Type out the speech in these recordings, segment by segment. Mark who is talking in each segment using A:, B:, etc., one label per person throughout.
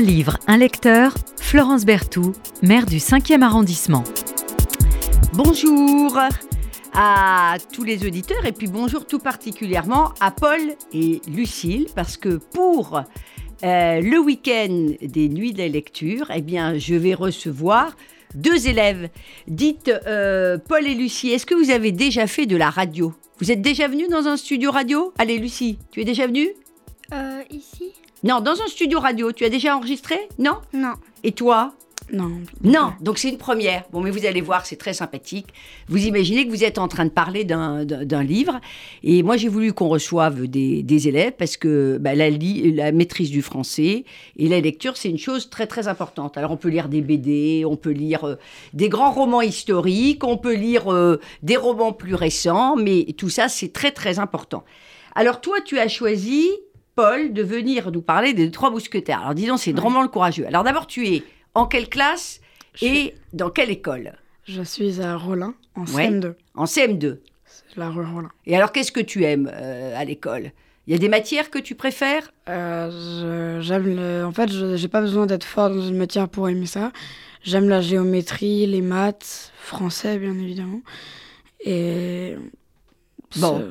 A: Un livre, un lecteur, Florence Berthoud, maire du 5e arrondissement.
B: Bonjour à tous les auditeurs et puis bonjour tout particulièrement à Paul et Lucille parce que pour euh, le week-end des nuits de la lecture, eh bien, je vais recevoir deux élèves. Dites, euh, Paul et Lucie, est-ce que vous avez déjà fait de la radio? Vous êtes déjà venus dans un studio radio? Allez, Lucie, tu es déjà venue?
C: Euh, ici
B: Non, dans un studio radio. Tu as déjà enregistré Non?
C: Non.
B: Et toi?
C: Non.
B: Non, donc c'est une première. Bon, mais vous allez voir, c'est très sympathique. Vous imaginez que vous êtes en train de parler d'un- livre. Et moi, j'ai voulu qu'on reçoive des, des élèves parce que bah, la, la maîtrise du français et la lecture, c'est une chose très, très importante. Alors, on peut lire des BD, on peut lire euh, des grands romans historiques, on peut lire euh, des romans plus récents, mais tout ça, c'est très, très important. Alors, toi, tu as choisi, Paul, de venir nous parler des Trois Mousquetaires. Alors, disons, c'est drôlement le courageux. Alors, d'abord, tu es en quelle classe et dans quelle école?
C: Je suis à Rollin, en
B: Ouais.
C: CM2.
B: En CM2.
C: C'est la rue Rollin.
B: Et alors, qu'est-ce que tu aimes euh, à l'école? Il y a des matières que tu préfères?
C: Euh, j'aime le... En fait, je j'ai pas besoin d'être fort dans une matière pour aimer ça. J'aime la géométrie, les maths, français, bien évidemment. Et...
B: Bon.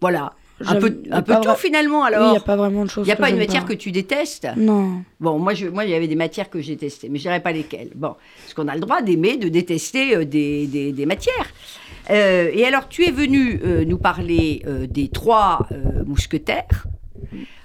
B: Voilà. Un peu, un tout finalement
C: Oui, il
B: alors.
C: n'y a pas vraiment de choses
B: Il n'y a pas une matière que tu détestes?
C: Non.
B: Bon, moi, je, moi, il y avait des matières que j'ai testées, mais je dirais pas lesquelles. Bon, parce qu'on a le droit d'aimer, de détester euh, des, des- des matières. Euh, et alors, tu es venu euh, nous parler euh, des trois mousquetaires.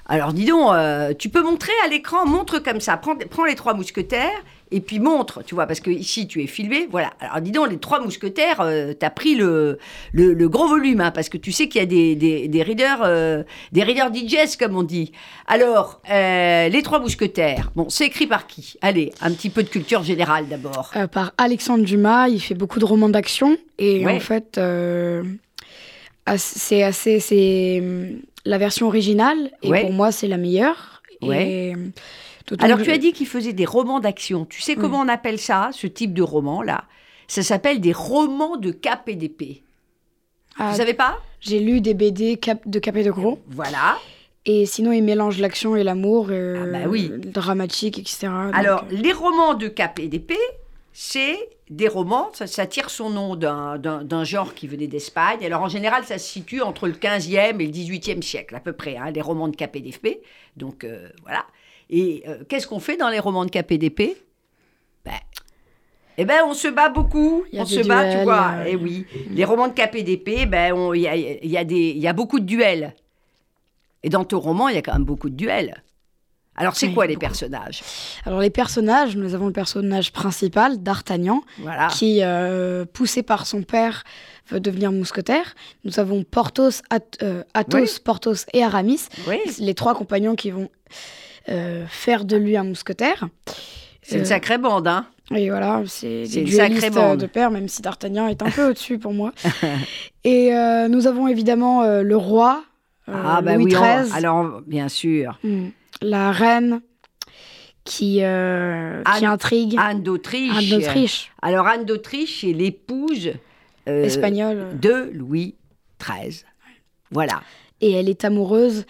B: Alors, dis donc, tu peux montrer à l'écran, montre comme ça, prends, prends les trois mousquetaires et puis montre, tu vois, parce que ici tu es filmé, voilà. Alors, dis donc, les trois mousquetaires, tu as pris le, le, le gros volume, hein, parce que tu sais qu'il y a des, des, des readers, euh, des readers digest, comme on dit. Alors, euh, les trois mousquetaires, bon, c'est écrit par qui? Allez, un petit peu de culture générale d'abord.
C: Euh, par Alexandre Dumas, il fait beaucoup de romans d'action. Et
B: Ouais.
C: en fait, euh, c'est assez. C'est hum, la version originale. Et
B: Ouais.
C: pour moi, c'est la meilleure.
B: Ouais.
C: Et, d'autant
B: Alors,
C: que-
B: tu as dit qu'il faisait des romans d'action. Tu sais comment on appelle ça, ce type de roman-là? Ça s'appelle des romans de cap et d'épée.
C: Ah,
B: Vous savez pas?
C: J'ai lu des BD cap, de Capet de Gros.
B: Voilà.
C: Et sinon, il mélange l'action et l'amour. euh,
B: Ah bah oui.
C: dramatique, etc.
B: Alors,
C: euh,
B: les romans de Cap et d'épée, c'est des romans, ça, ça tire son nom d'un genre qui venait d'Espagne. Alors, en général, ça se situe entre le 15e et le 18e siècle, à peu près, hein, les romans de Cap et d'épée. Donc, euh, voilà. Et euh, qu'est-ce qu'on fait dans les romans de d'épée ben, eh ben, on se bat beaucoup. On se bat, tu vois.
C: euh,
B: Eh oui. Les romans de d'épée, ben, il y a, y, a des- il y a beaucoup de duels. Et dans ton roman, il y a quand même beaucoup de duels. Alors, c'est
C: Oui,
B: quoi les
C: beaucoup.
B: personnages?
C: Alors, les personnages, nous avons le personnage principal, D'Artagnan,
B: Voilà.
C: qui, euh, poussé par son père, veut devenir mousquetaire. Nous avons Porthos, At- euh, Athos,
B: Oui.
C: Porthos et Aramis,
B: Oui.
C: les trois compagnons qui vont faire de lui un mousquetaire.
B: C'est une
C: Euh,
B: sacrée bande, hein
C: Et voilà, c'est des
B: une sacrée
C: duellistes
B: bande.
C: de père, même si D'Artagnan est un peu au-dessus pour moi. Et euh, nous avons évidemment euh, le roi, euh, Louis
B: oui,
C: XIII,
B: on- alors bien sûr.
C: Hmm. la reine qui, euh, qui
B: Anne-
C: intrigue,
B: Anne d'Autriche.
C: Anne d'Autriche,
B: Alors Anne d'Autriche est l'épouse euh,
C: espagnole.
B: de Louis XIII. Voilà.
C: Et elle est amoureuse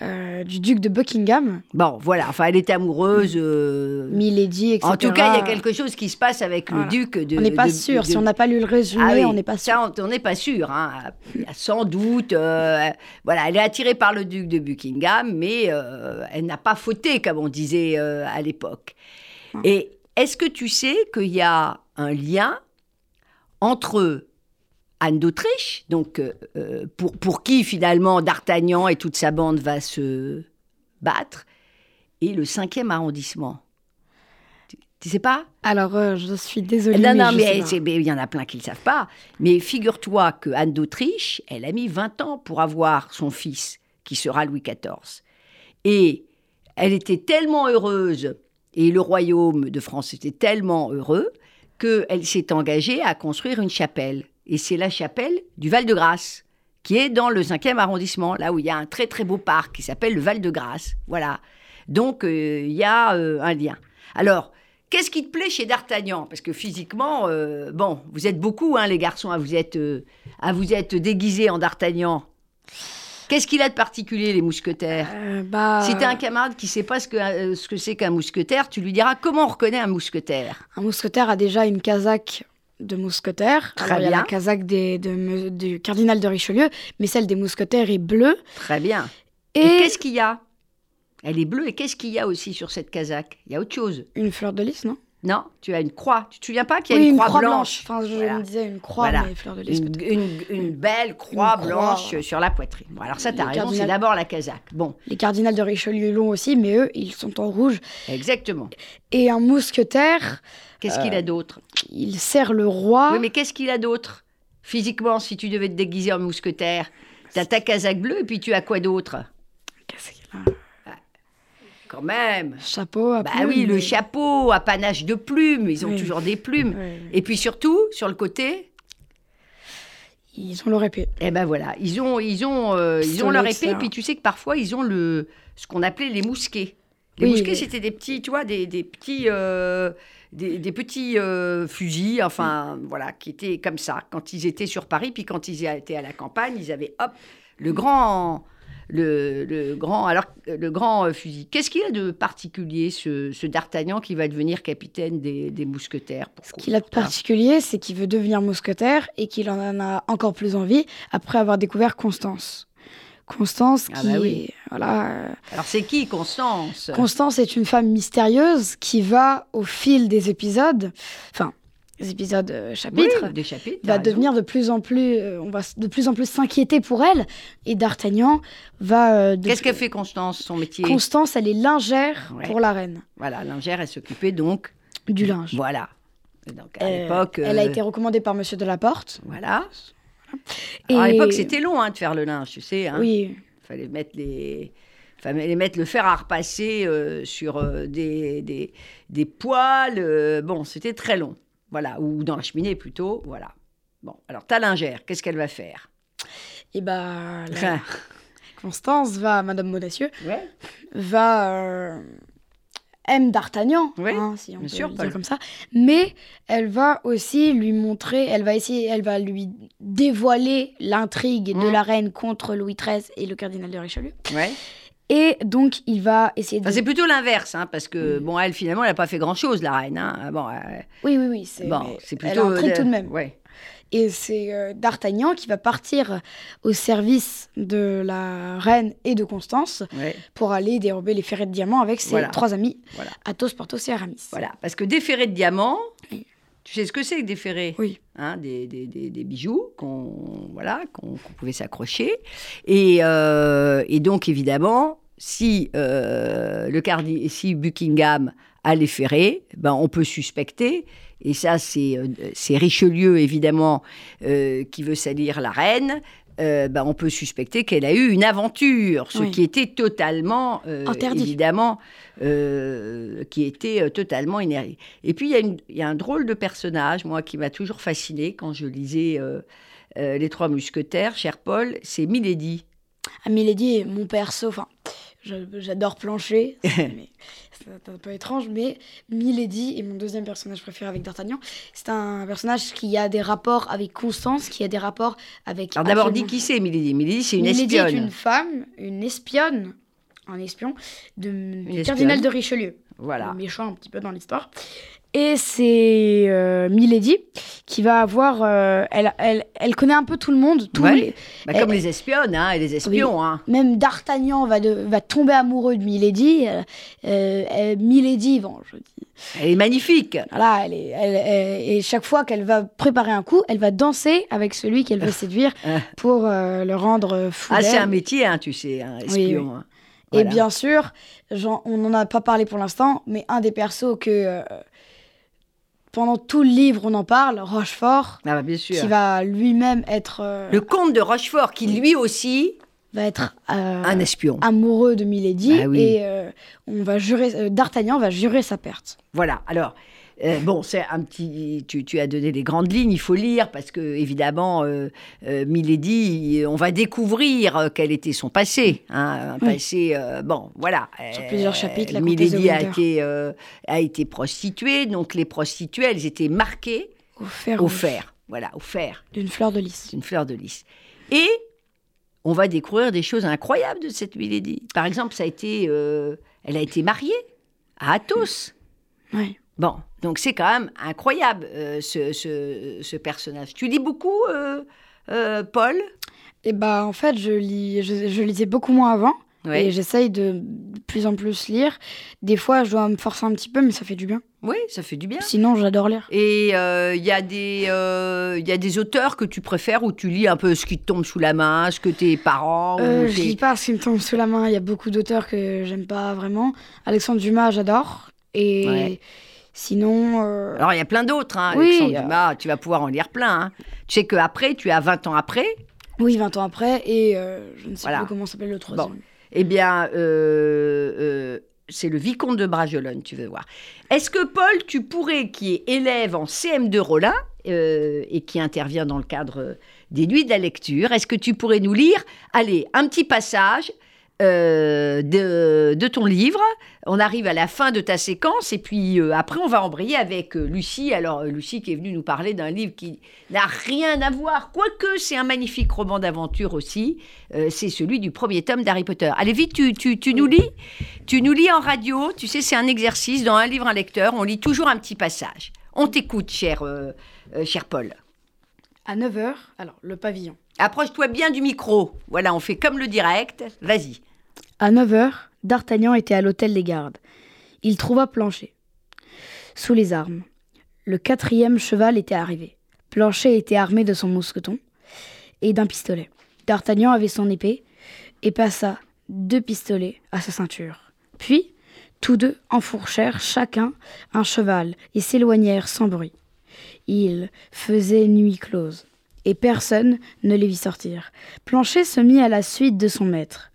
C: euh, du duc de Buckingham,
B: Bon, voilà. Enfin, elle est amoureuse. euh,
C: Milady, etc.
B: En tout cas, il y a quelque chose qui se passe avec
C: Voilà.
B: le duc de.
C: On n'est pas
B: de-
C: sûr.
B: de-
C: Si on n'a pas lu le résumé,
B: Ah oui,
C: on n'est pas sûr.
B: Ça, on- n'est pas sûr. hein. Sans doute. euh, voilà, elle est attirée par le duc de Buckingham, mais elle n'a pas fauté, comme on disait à l'époque.
C: Ah.
B: Et est-ce que tu sais qu'il y a un lien entre Anne d'Autriche, donc euh, euh, pour, pour qui finalement D'Artagnan et toute sa bande va se battre, et le 5e arrondissement Tu- Tu sais pas?
C: Alors, euh, je suis désolée.
B: non,
C: mais
B: non,
C: je
B: mais il y en a plein qui ne le savent pas. Mais figure-toi que Anne d'Autriche, elle a mis 20 ans pour avoir son fils, qui sera Louis XIV. Et elle était tellement heureuse, et le royaume de France était tellement heureux, qu'elle s'est engagée à construire une chapelle. Et c'est la chapelle du Val-de-Grâce, qui est dans le 5e arrondissement, là où il y a un très très beau parc qui s'appelle le Val-de-Grâce. Voilà. Donc euh, il y a euh, un lien. Alors, Qu'est-ce qui te plaît chez D'Artagnan? Parce que physiquement, euh, bon, vous êtes beaucoup, hein, les garçons, à vous être, à vous être déguisés en D'Artagnan. Qu'est-ce qu'il a de particulier, les mousquetaires?
C: Euh, bah,
B: Si t'as un camarade qui sait pas ce que euh, ce que c'est qu'un mousquetaire, tu lui diras comment on reconnaît un mousquetaire?
C: un mousquetaire a déjà une casaque de mousquetaire.
B: Très
C: Alors, il y a la casaque des, de du cardinal de Richelieu, mais celle des mousquetaires est bleue.
B: Très bien.
C: Et,
B: Et, qu'est-ce qu'il y a? Elle est bleue. Et qu'est-ce qu'il y a aussi sur cette casaque Il y a autre chose.
C: une fleur de lys, non?
B: Non Tu as une croix. Tu te souviens pas qu'il y a
C: Oui,
B: une, croix, blanche,
C: Enfin, je
B: Voilà.
C: me disais une croix,
B: Voilà.
C: mais fleur de lys.
B: une,
C: peut-être.
B: une- une belle croix
C: Une croix.
B: blanche sur la poitrine. Bon, alors ça, tu as
C: Le
B: raison, c'est d'abord la casaque. Bon,
C: Les cardinals de Richelieu l'ont aussi, mais eux, ils sont en rouge.
B: exactement.
C: Et un mousquetaire,
B: Qu'est-ce qu'il a d'autre?
C: il sert le roi.
B: Oui, mais qu'est-ce qu'il a d'autre? Physiquement, si tu devais te déguiser en mousquetaire, tu as ta casaque bleue et puis tu as quoi d'autre?
C: Qu'est-ce qu'il a?
B: Quand même.
C: Chapeau à
B: Bah
C: plumes,
B: oui, le chapeau à panache de plumes, ils ont
C: Oui.
B: toujours des plumes. Et puis surtout, sur le côté,
C: Ils ont leur épée.
B: eh ben voilà, ils ont, ils ont, euh, ils ont leur épée. Puis tu sais que parfois ils ont le, ce qu'on appelait les mousquets. Les
C: Oui,
B: mousquets, c'était des petits, tu vois, des, des petits, euh, des, des petits euh, fusils, enfin voilà, qui étaient comme ça quand ils étaient sur Paris. Puis quand ils étaient à la campagne, ils avaient hop le grand, le, le grand, alors le grand euh, fusil. Qu'est-ce qu'il a de particulier ce, ce D'Artagnan qui va devenir capitaine des, des mousquetaires
C: Ce qu'il a de particulier, c'est qu'il veut devenir mousquetaire et qu'il en a encore plus envie après avoir découvert Constance. Constance
B: Ah
C: qui
B: bah oui.
C: voilà, euh,
B: Alors c'est qui Constance?
C: Constance est une femme mystérieuse qui va au fil des épisodes, enfin épisodes euh, chapitres,
B: Oui, des chapitres.
C: va devenir de plus en plus, euh, on va de plus en plus s'inquiéter pour elle et D'Artagnan va. euh,
B: Qu'est-ce qu'elle fait Constance, son métier?
C: Constance, elle est lingère
B: Ouais.
C: pour la reine
B: Voilà, lingère, elle s'occupait donc.
C: du linge.
B: Voilà. Donc à
C: Euh,
B: l'époque.
C: Elle a été recommandée par Monsieur de la Porte.
B: Voilà. Alors, à l'époque, c'était long hein, de faire le linge, tu sais. Hein.
C: Oui,
B: fallait mettre les. Fallait mettre le fer à repasser euh, sur des, des, des euh, bon, c'était très long. Voilà. Ou dans la cheminée plutôt. Voilà. Bon, alors ta lingère, qu'est-ce qu'elle va faire?
C: Bah la- Constance va, Madame Modacieux,
B: Ouais.
C: va euh, aime D'Artagnan, hein, si on
B: bien
C: peut
B: sûr,
C: le
B: Paul.
C: dire comme ça. Mais elle va aussi lui montrer, elle va essayer, elle va lui dévoiler l'intrigue de
B: Mm.
C: la reine contre Louis XIII et le cardinal de Richelieu.
B: ouais.
C: Et donc il va essayer de.
B: Enfin, c'est plutôt l'inverse, hein, parce que, bon, elle, finalement, elle n'a pas fait grand-chose, la reine. Hein. Bon, euh,
C: Oui, oui, oui. C'est
B: bon,
C: Elle
B: plutôt.
C: intrigue
B: euh,
C: tout de même.
B: Ouais.
C: Et c'est euh, D'Artagnan qui va partir au service de la reine et de Constance
B: ouais.
C: pour aller dérober les ferrets de diamants avec ses
B: Voilà.
C: trois amis,
B: Voilà.
C: Athos, Porthos et Aramis.
B: Voilà, parce que des ferrets de diamants. Tu sais ce que c'est que des ferrets
C: Oui.
B: Hein, des, des- des- des bijoux qu'on voilà, qu'on pouvait s'accrocher. Et, euh, et donc, évidemment, si, euh, le cardi si Buckingham a les ferrets, ben, on peut suspecter, et ça, c'est euh, c'est Richelieu, évidemment, euh, qui veut salir la reine. Euh, ben, on peut suspecter qu'elle a eu une aventure, ce
C: Oui.
B: qui était totalement, euh,
C: Interdit.
B: évidemment, euh, qui était euh, totalement énervé. Et puis, il y, a y un drôle de personnage, moi, qui m'a toujours fasciné quand je lisais Les Trois Mousquetaires, cher Paul, c'est Milady.
C: Ah, Milady est mon perso, enfin, j'adore plancher, c'est mais c'est un peu étrange, mais Milady est mon deuxième personnage préféré avec D'Artagnan. C'est un personnage qui a des rapports avec Constance, qui a des rapports avec...
B: Alors d'abord, dis qui c'est Milady Milady, c'est une
C: Milady
B: espionne.
C: est une femme, une espionne, un espion, de, du
B: espionne.
C: cardinal de Richelieu.
B: Voilà.
C: méchant un petit peu dans l'histoire. Et c'est euh, Milady qui va avoir. euh, elle, elle, elle connaît un peu tout le monde. tous
B: Ouais.
C: les-
B: Bah,
C: Elle-
B: comme les espionnes hein, et les espions. Hein.
C: même D'Artagnan va, de, va tomber amoureux de Milady. Euh, Milady, bon, je dis.
B: Elle est magnifique.
C: Voilà, elle est, elle- elle- et chaque fois qu'elle va préparer un coup, elle va danser avec celui qu'elle veut séduire
B: Ah.
C: pour euh, le rendre fou.
B: Ah, c'est un métier, hein, tu sais, un espion.
C: oui.
B: hein.
C: Et bien sûr, genre, on n'en a pas parlé pour l'instant, mais un des persos que euh, pendant tout le livre on en parle, Rochefort,
B: Ah, bah, bien sûr.
C: qui va lui-même être, euh,
B: Le comte de Rochefort, qui lui aussi,
C: va être euh,
B: un espion.
C: amoureux de Milady
B: Bah oui.
C: et euh, on va jurer, D'Artagnan va jurer sa perte.
B: Voilà. Alors, euh, bon, c'est un petit. Tu, tu as donné les grandes lignes, il faut lire, parce que, évidemment, euh, euh, Milady, on va découvrir euh, quel était son passé. hein, un
C: Oui.
B: passé. euh, bon, voilà.
C: Sur
B: Euh,
C: plusieurs chapitres, la
B: Milady a été, euh, a été prostituée, donc les prostituées, elles étaient marquées
C: Au fer,
B: au fer. Voilà, au fer.
C: d'une fleur de lys.
B: Une fleur de lys. Et on va découvrir des choses incroyables de cette Milady. Par exemple, ça a été, euh, elle a été mariée à Athos.
C: Ouais.
B: Bon, donc c'est quand même incroyable euh, ce, ce- ce personnage. Tu lis beaucoup, euh, euh, Paul?
C: Et bah en fait, je, lis, je, je lisais beaucoup moins avant.
B: Ouais.
C: Et j'essaye de plus en plus lire. Des fois, je dois me forcer un petit peu, mais ça fait du bien.
B: Oui, ça fait du bien.
C: Sinon, j'adore lire.
B: Et euh, il y, a des, euh, y a des auteurs que tu préfères où tu lis un peu ce qui te tombe sous la main, ce que tes parents.
C: Euh,
B: ou
C: je lis pas ce qui me tombe sous la main. Il y a beaucoup d'auteurs que j'aime pas vraiment. Alexandre Dumas, j'adore. Et
B: Ouais.
C: Sinon, euh,
B: Alors, il y a plein d'autres. Hein,
C: Oui,
B: Alexandre
C: a-
B: Dumas, tu vas pouvoir en lire plein. hein. Tu sais qu'après, tu as 20 ans après,
C: oui, 20 ans après. Et euh, je ne sais
B: Voilà.
C: plus comment s'appelle le troisième.
B: eh bien, euh, euh, c'est le vicomte de Bragelonne, tu veux voir. Est-ce que, Paul, tu pourrais, qui est élève en CM2 Rollin euh, et qui intervient dans le cadre des nuits de la lecture, est-ce que tu pourrais nous lire, allez, un petit passage euh, de, de ton livre On arrive à la fin de ta séquence et puis euh, après, on va embrayer avec euh, Lucie. Alors, Lucie qui est venue nous parler d'un livre qui n'a rien à voir, quoique c'est un magnifique roman d'aventure aussi. C'est celui du premier tome d'Harry Potter. Allez vite, tu, tu, tu nous lis Tu nous lis en radio. Tu sais, c'est un exercice dans un livre, un lecteur. On lit toujours un petit passage. On t'écoute, cher, euh, euh, cher Paul.
C: À 9h, alors, le pavillon.
B: Approche-toi bien du micro. Voilà, on fait comme le direct. Vas-y.
C: À 9h, D'Artagnan était à l'hôtel des gardes. Il trouva Planchet. Sous les armes. Le quatrième cheval était arrivé. Planchet était armé de son mousqueton et d'un pistolet. D'Artagnan avait son épée et passa deux pistolets à sa ceinture. Puis, tous deux enfourchèrent chacun un cheval et s'éloignèrent sans bruit. Il faisait nuit close, et personne ne les vit sortir. Planchet se mit à la suite de son maître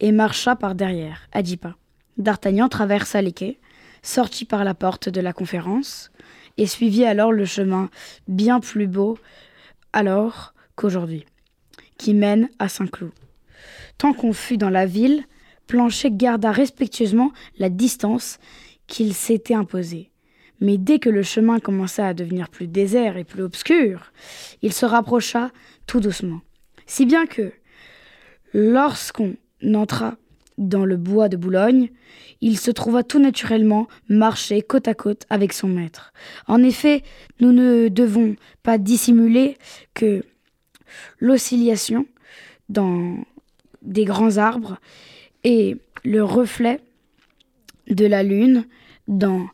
C: et marcha par derrière, à dix pas. D'Artagnan traversa les quais, sortit par la porte de la conférence, et suivit alors le chemin bien plus beau alors qu'aujourd'hui, qui mène à Saint-Cloud. Tant qu'on fut dans la ville, Planchet garda respectueusement la distance qu'il s'était imposée. Mais dès que le chemin commença à devenir plus désert et plus obscur, il se rapprocha tout doucement. Si bien que, lorsqu'on entra dans le bois de Boulogne, il se trouva tout naturellement marcher côte à côte avec son maître. En effet, nous ne devons pas dissimuler que l'oscillation dans des grands arbres et le reflet de la lune dans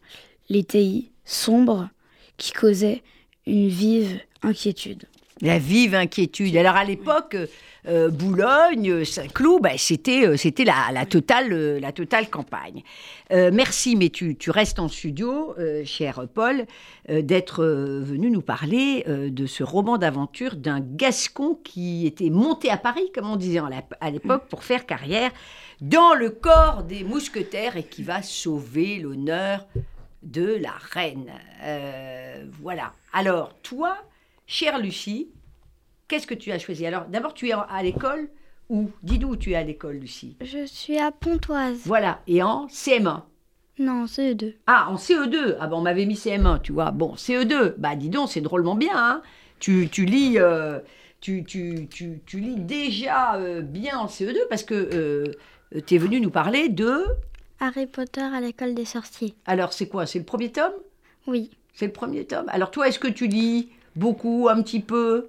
C: les taillis sombres qui causaient une vive inquiétude.
B: La vive inquiétude. Alors à l'époque, euh, Boulogne, Saint-Cloud, bah, c'était euh, c'était la, la totale euh, la totale campagne. Euh, merci, mais tu, tu restes en studio, euh, cher Paul, euh, d'être euh, venu nous parler euh, de ce roman d'aventure d'un Gascon qui était monté à Paris, comme on disait à l'époque, pour faire carrière dans le corps des mousquetaires et qui va sauver l'honneur de la reine. Euh, voilà. Alors, toi, chère Lucie, qu'est-ce que tu as choisi? Alors, d'abord, tu es en- à l'école où Dis-nous où tu es à l'école, Lucie?
D: Je suis à Pontoise.
B: Voilà. Et en CM1.
D: Non, c'est deux.
B: Ah, en CE2. Ah ben, on m'avait mis CM1, tu vois. Bon, CE2. Bah, dis donc, c'est drôlement bien. hein. tu, tu lis... euh, tu, tu, tu, tu lis déjà euh, bien en CE2 parce que tu es venu nous parler de...
D: Harry Potter à l'école des sorciers.
B: Alors, c'est quoi? C'est le premier tome?
D: Oui.
B: C'est le premier tome? Alors, toi, est-ce que tu lis beaucoup, un petit peu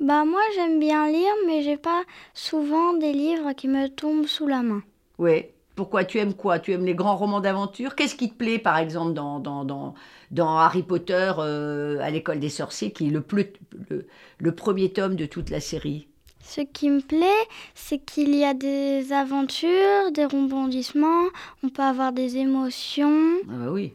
D: Bah moi j'aime bien lire, mais j'ai pas souvent des livres qui me tombent sous la main.
B: Oui. Pourquoi tu aimes quoi? Tu aimes les grands romans d'aventure? Qu'est-ce qui te plaît, par exemple, dans, dans, dans, dans Harry Potter euh, à l'école des sorciers, qui est le, plus- le, le premier tome de toute la série?
D: Ce qui me plaît, c'est qu'il y a des aventures, des rebondissements, on peut avoir des émotions,
B: Ah bah oui.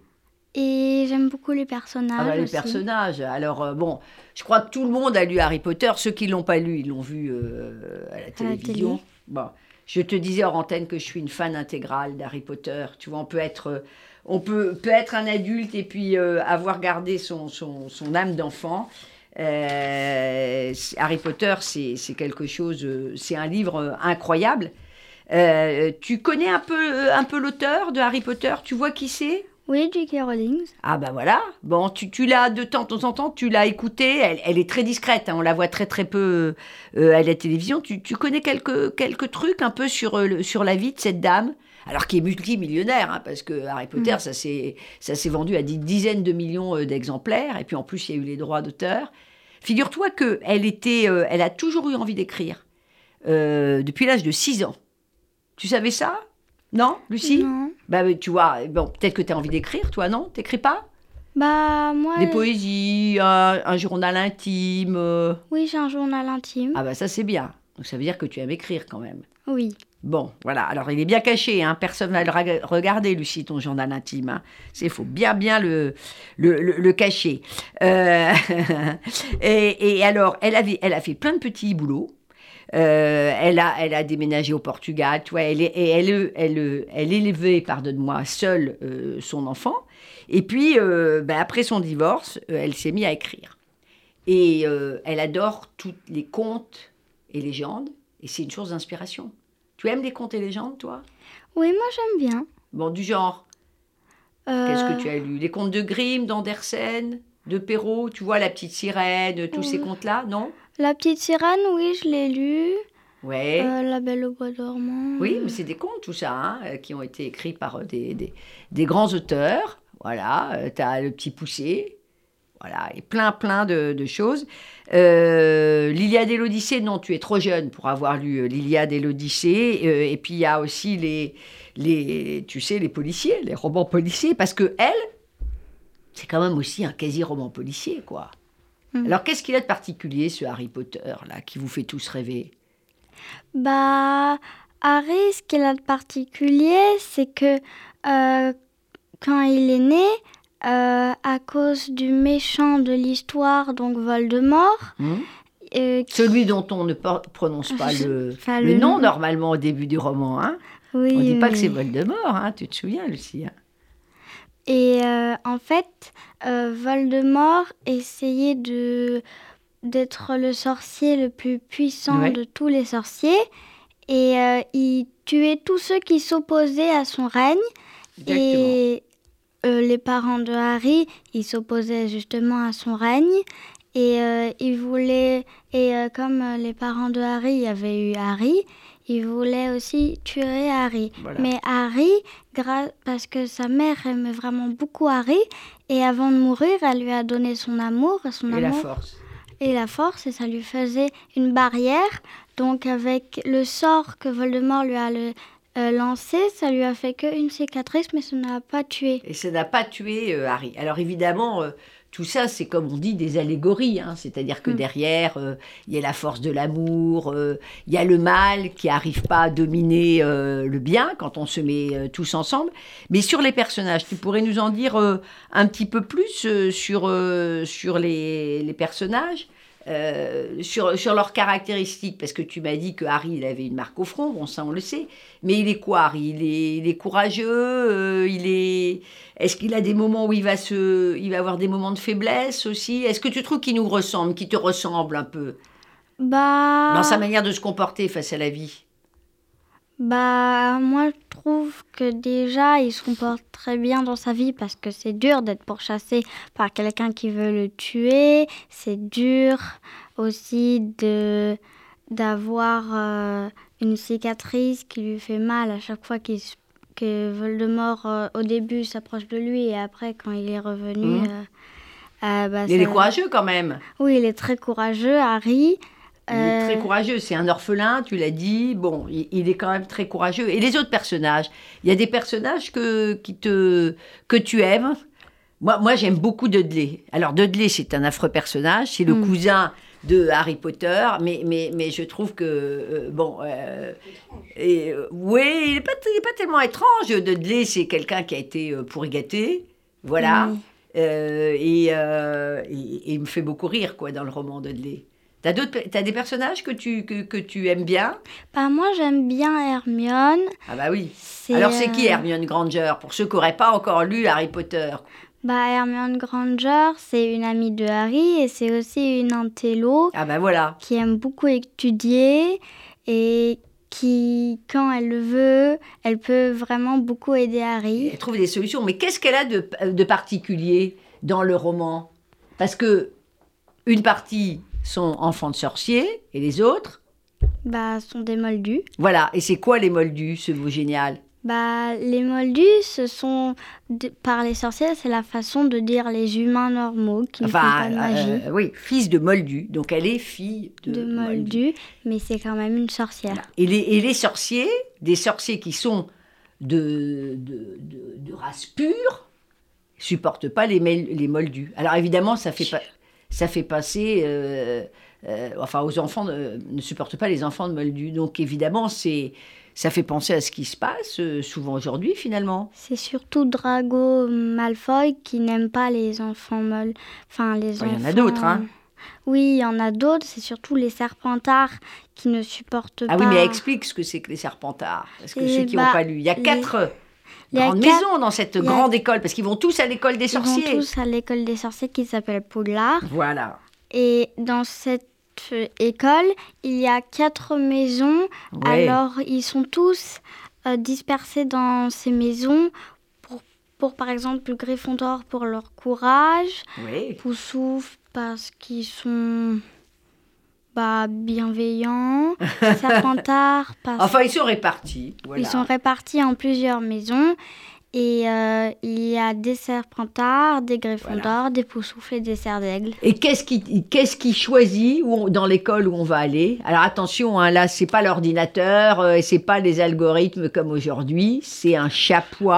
D: Et j'aime beaucoup les personnages.
B: Ah bah, les
D: aussi.
B: personnages. Alors, euh, bon, je crois que tout le monde a lu Harry Potter. Ceux qui ne l'ont pas lu, ils l'ont vu euh, à la télévision.
D: télé.
B: Bon, je te disais hors antenne que je suis une fan intégrale d'Harry Potter. Tu vois, on peut être, euh, on peut, peut être un adulte et puis euh, avoir gardé son, son, son âme d'enfant. Harry Potter, c'est quelque chose, c'est un livre incroyable. Tu connais un peu, un peu l'auteur de Harry Potter? Tu vois qui c'est?
D: Oui, J.K. Rowling.
B: Ah bah voilà. Bon, tu, tu l'as de temps en temps, tu l'as écoutée. Elle, elle est très discrète. hein, on la voit très très peu euh, à la télévision. Tu, tu connais quelques, quelques trucs un peu sur, euh, sur la vie de cette dame? Alors qui est multimillionnaire, hein, parce que Harry Potter, ça s'est ça s'est vendu à des dizaines de millions euh, d'exemplaires, et puis en plus il y a eu les droits d'auteur. Figure-toi que elle était, euh, elle a toujours eu envie d'écrire depuis l'âge de 6 ans. Tu savais ça? Non, Lucie?
D: Non.
B: Bah tu vois, bon, peut-être que tu as envie d'écrire, toi, non? T'écris pas?
D: Bah, moi.
B: Des poésies, un, un journal intime. euh.
D: Oui, j'ai un journal intime.
B: Ah bah ça c'est bien. Donc ça veut dire que tu aimes écrire quand même.
D: Oui.
B: Bon, voilà. Alors il est bien caché, hein. personne va le rega- regarder, Lucie, ton journal intime. Hein. C'est faut bien bien le le, le- le cacher. Euh, et, et alors, elle avait, elle a fait plein de petits boulots. Euh, elle a, elle a déménagé au Portugal, tu vois, elle, est- et elle, elle, elle élevait, pardonne-moi, seule euh, son enfant. Et puis, euh, ben, après son divorce, elle s'est mise à écrire. Et elle adore tous les contes et légendes, et c'est une source d'inspiration. Tu aimes les contes et légendes, toi?
D: Oui, moi j'aime bien.
B: Bon, du genre, qu'est-ce que tu as lu? Les contes de Grimm, d'Andersen, de Perrault, tu vois, La Petite Sirène, tous ces contes-là, non?
D: La petite sirène, oui, je l'ai lu.
B: Ouais.
D: Euh, la belle au bois dormant.
B: Oui, mais c'est des contes, tout ça, hein, euh, qui ont été écrits par euh, des, des, des grands auteurs. Voilà, tu as le petit poussé, voilà, et plein, plein de, de choses. Euh, L'Iliade et l'Odyssée, non, tu es trop jeune pour avoir lu euh, l'Iliade et l'Odyssée. Euh, et puis il y a aussi les, les, tu sais, les policiers, les romans policiers, parce que elle, c'est quand même aussi un quasi-roman policier, quoi.
D: Mhm.
B: Alors qu'est-ce qu'il a de particulier, ce Harry Potter, là, qui vous fait tous rêver?
D: Bah, Harry, ce qu'il a de particulier, c'est que euh, quand il est né, euh, à cause du méchant de l'histoire, donc Voldemort,
B: Hmm
D: euh, qui-
B: Celui dont on ne prononce pas le,
D: Enfin,
B: le
D: le
B: nom
D: nom.
B: normalement au début du roman. Hein.
D: oui,
B: On ne dit pas que c'est Voldemort, hein. tu te souviens, Lucie hein
D: Et euh, en fait, euh, Voldemort essayait de d'être le sorcier le plus puissant
B: Ouais.
D: de tous les sorciers et euh, il tuait tous ceux qui s'opposaient à son règne
B: Exactement.
D: et les parents de Harry, ils s'opposaient justement à son règne et ils voulaient et comme les parents de Harry avaient eu Harry, ils voulaient aussi tuer Harry.
B: Voilà.
D: Mais Harry, parce que sa mère aimait vraiment beaucoup Harry, et avant de mourir, elle lui a donné son amour, son
B: Et la force.
D: et la force, et ça lui faisait une barrière. Donc avec le sort que Voldemort lui a le- euh, lancé, ça lui a fait qu'une cicatrice, mais ça ne l'a pas tué.
B: Et ça n'a pas tué euh, Harry. Alors évidemment, euh, tout ça, c'est comme on dit des allégories. hein. C'est-à-dire que
D: Mm.
B: derrière, euh, il y a la force de l'amour, euh, il y a le mal qui n'arrive pas à dominer euh, le bien quand on se met tous ensemble. Mais sur les personnages, tu pourrais nous en dire un petit peu plus sur, sur les, les personnages? Euh, sur, sur leurs caractéristiques, parce que tu m'as dit que Harry, il avait une marque au front, bon ça on le sait, mais il est quoi Harry? Il est, il est courageux, euh, il est... Est-ce qu'il a des moments où il va, se, il va avoir des moments de faiblesse aussi? Est-ce que tu trouves qu'il nous ressemble, qu'il te ressemble un peu?
D: Bah,
B: dans sa manière de se comporter face à la vie?
D: Bah, moi trouve que déjà il se comporte très bien dans sa vie parce que c'est dur d'être pourchassé par quelqu'un qui veut le tuer. C'est dur aussi de d'avoir euh, une cicatrice qui lui fait mal à chaque fois qu'il que Voldemort euh, au début s'approche de lui et après quand il est revenu.
B: Mhm.
D: euh, euh, bah,
B: Il est courageux quand même.
D: Oui, il est très courageux, Harry.
B: Il est
D: Euh,
B: très courageux. C'est un orphelin, tu l'as dit. Bon, il, il est quand même très courageux. Et les autres personnages Il y a des personnages que, qui te, que tu aimes Moi, moi j'aime beaucoup Dudley. Alors, Dudley, c'est un affreux personnage. C'est le
D: Mm.
B: cousin de Harry Potter. Mais, mais, mais je trouve que, euh, bon... euh, et, euh, oui, il n'est pas, tellement étrange. Dudley, c'est quelqu'un qui a été euh, pourri gâté. Voilà. Euh, et, euh, et- et il me fait beaucoup rire, quoi, dans le roman Dudley. T'as, d'autres, t'as des personnages que tu, que, que tu aimes bien?
D: Bah, moi j'aime bien Hermione.
B: Ah bah oui.
D: C'est,
B: Alors c'est qui
D: euh,
B: Hermione Granger Pour ceux qui n'auraient pas encore lu Harry Potter?
D: Bah, Hermione Granger, c'est une amie de Harry et c'est aussi une intello
B: Ah bah voilà.
D: qui aime beaucoup étudier et qui, quand elle le veut, elle peut vraiment beaucoup aider Harry.
B: Elle trouve des solutions. Mais qu'est-ce qu'elle a de, de particulier dans le roman? Parce que une partie sont enfants de sorciers et les autres,
D: Bah, sont des moldus.
B: voilà. Et c'est quoi les moldus, ce mot génial?
D: Bah, les moldus, ce sont, par les sorcières, c'est la façon de dire les humains normaux qui ne font pas de magie.
B: euh, oui, fils de moldu. Donc elle est fille de,
D: de
B: moldu.
D: moldus, mais c'est quand même une sorcière.
B: Et les, et les sorciers, des sorciers qui sont de, de, de- race pure, supportent pas les, les moldus. Alors évidemment, ça fait, pas, ça fait passer... euh, euh, enfin, aux enfants, de- ne supportent pas les enfants de moldus. Donc évidemment, c'est... Ça fait penser à ce qui se passe euh, souvent aujourd'hui, finalement.
D: C'est surtout Drago Malfoy qui n'aime pas les enfants molles. Enfin, les
B: il y en a d'autres, hein.
D: Oui, il y en a d'autres. C'est surtout les serpentards qui ne supportent
B: Ah
D: pas...
B: oui, mais explique ce que c'est que les serpentards. Parce que
D: Eh
B: ceux qui
D: bah,
B: n'ont pas lu. Il y a
D: les-
B: quatre
D: il y a
B: grandes
D: quatre-
B: maisons dans cette
D: a-
B: grande école, parce qu'ils vont tous à l'école des
D: Ils vont
B: sorciers.
D: tous à l'école des sorciers qui s'appelle Poudlard.
B: Voilà.
D: Et dans cette euh, école, il y a quatre maisons.
B: Ouais.
D: Alors, ils sont tous euh, dispersés dans ces maisons pour, pour, par exemple, le Gryffondor pour leur courage,
B: Oui.
D: Poussouf parce qu'ils sont bah, bienveillants, Serpentard parce
B: Enfin, ils sont répartis. Voilà.
D: qu'ils sont répartis en plusieurs maisons. Et euh, il y a des Serpentards, des Gryffondors, des Poussoufs et des Serres d'Aigle.
B: Et qu'est-ce qui, qu'est-ce qui choisit où on- dans l'école où on va aller? Alors attention, hein, là, c'est pas l'ordinateur, euh, et c'est pas les algorithmes comme aujourd'hui, c'est un chapeau.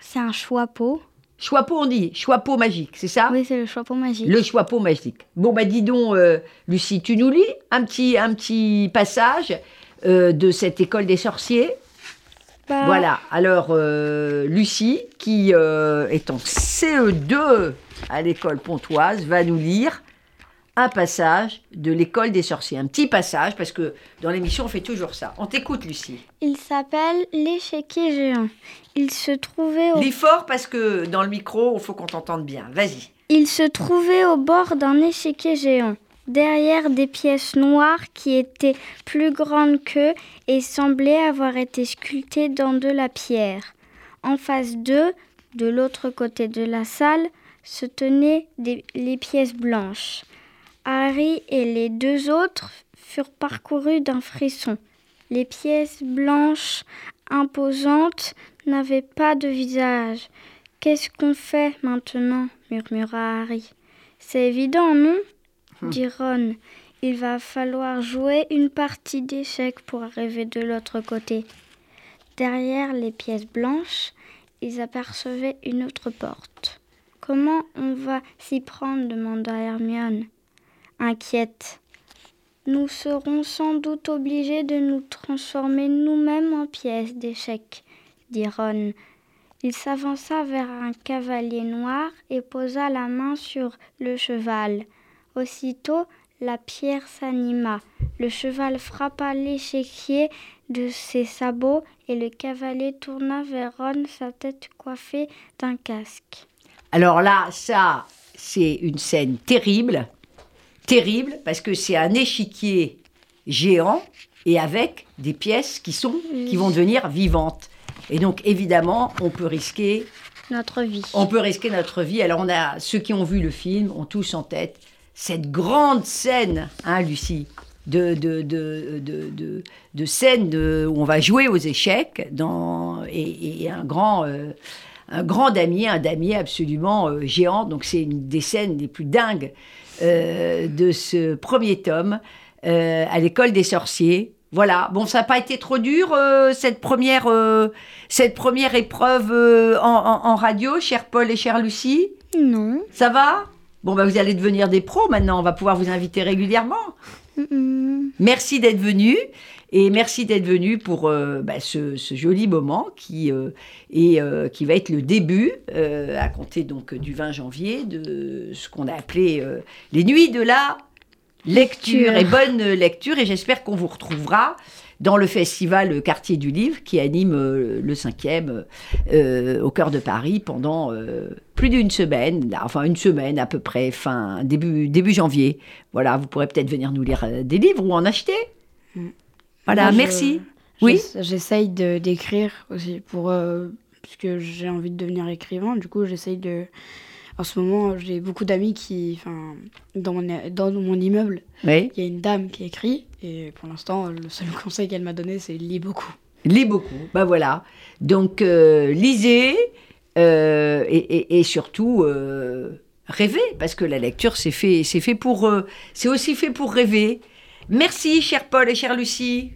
D: C'est un choix-peau.
B: Choixpeau, on dit, choixpeau magique, c'est ça
D: Oui, c'est le choix-peau magique.
B: Le choixpeau magique. Bon, bah dis donc, euh, Lucie, tu nous lis un petit, un petit passage euh, de cette école des sorciers
D: Bah,
B: Voilà, alors euh, Lucie, qui est en CE2 à l'école pontoise, va nous lire un passage de l'école des sorciers. Un petit passage, parce que dans l'émission, on fait toujours ça. On t'écoute, Lucie.
D: Il s'appelle l'échiquier géant. Il se trouvait au
B: Lis fort, parce que dans le micro, il faut qu'on t'entende bien. Vas-y.
D: Il se trouvait au bord d'un échiquier géant, derrière des pièces noires qui étaient plus grandes qu'eux et semblaient avoir été sculptées dans de la pierre. En face d'eux, de l'autre côté de la salle, se tenaient des- les pièces blanches. Harry et les deux autres furent parcourus d'un frisson. Les pièces blanches imposantes n'avaient pas de visage. Qu'est-ce qu'on fait maintenant murmura Harry. C'est évident, non dit Ron. Il va falloir jouer une partie d'échecs pour arriver de l'autre côté. Derrière les pièces blanches, ils apercevaient une autre porte. Comment on va s'y prendre demanda Hermione, inquiète. Nous serons sans doute obligés de nous transformer nous-mêmes en pièces d'échecs, dit Ron. Il s'avança vers un cavalier noir et posa la main sur le cheval. Aussitôt, la pierre s'anima. Le cheval frappa l'échiquier de ses sabots et le cavalier tourna vers Ron sa tête coiffée d'un casque.
B: Alors là, ça, c'est une scène terrible. Terrible, parce que c'est un échiquier géant et avec des pièces qui, sont, qui vont devenir vivantes. Et donc, évidemment, on peut risquer
D: Notre vie.
B: on peut risquer notre vie. Alors, on a ceux qui ont vu le film ont tous en tête cette grande scène, hein, Lucie, de, de, de, de, de, scène où on va jouer aux échecs dans, et, et un grand. euh, un grand damier, un damier absolument euh, géant. Donc c'est une des scènes les plus dingues euh, de ce premier tome euh, à l'école des sorciers. Voilà. Bon, ça n'a pas été trop dur euh, cette première euh, cette première épreuve euh, en, en- en radio, cher Paul et chère Lucie?
D: Non.
B: Ça va? Bon, bah, vous allez devenir des pros maintenant. On va pouvoir vous inviter régulièrement. Merci d'être venu et merci d'être venu pour euh, bah, ce, ce joli moment qui, euh, est, euh, qui va être le début, à compter donc du 20 janvier, de ce qu'on a appelé les nuits de la lecture. Et bonne lecture et j'espère qu'on vous retrouvera dans le festival Quartier du Livre qui anime euh, le cinquième euh, au cœur de Paris pendant euh, plus d'une semaine, enfin une semaine à peu près, fin début, début janvier. Voilà, vous pourrez peut-être venir nous lire des livres ou en acheter. Voilà,
C: Moi, je-
B: merci. Oui.
C: J'ess- J'essaye d'écrire aussi, pour, euh, puisque j'ai envie de devenir écrivain. Du coup, j'essaye de. En ce moment, j'ai beaucoup d'amis qui. Enfin, dans mon, dans mon immeuble,
B: Oui.
C: il y a une dame qui écrit. Et pour l'instant, le seul conseil qu'elle m'a donné, c'est lis beaucoup.
B: Lis beaucoup. Ben voilà. Donc, euh, lisez euh, et, et- et surtout euh, rêvez, parce que la lecture, c'est fait, c'est fait pour. c'est aussi fait pour rêver. Merci, cher Paul et chère Lucie.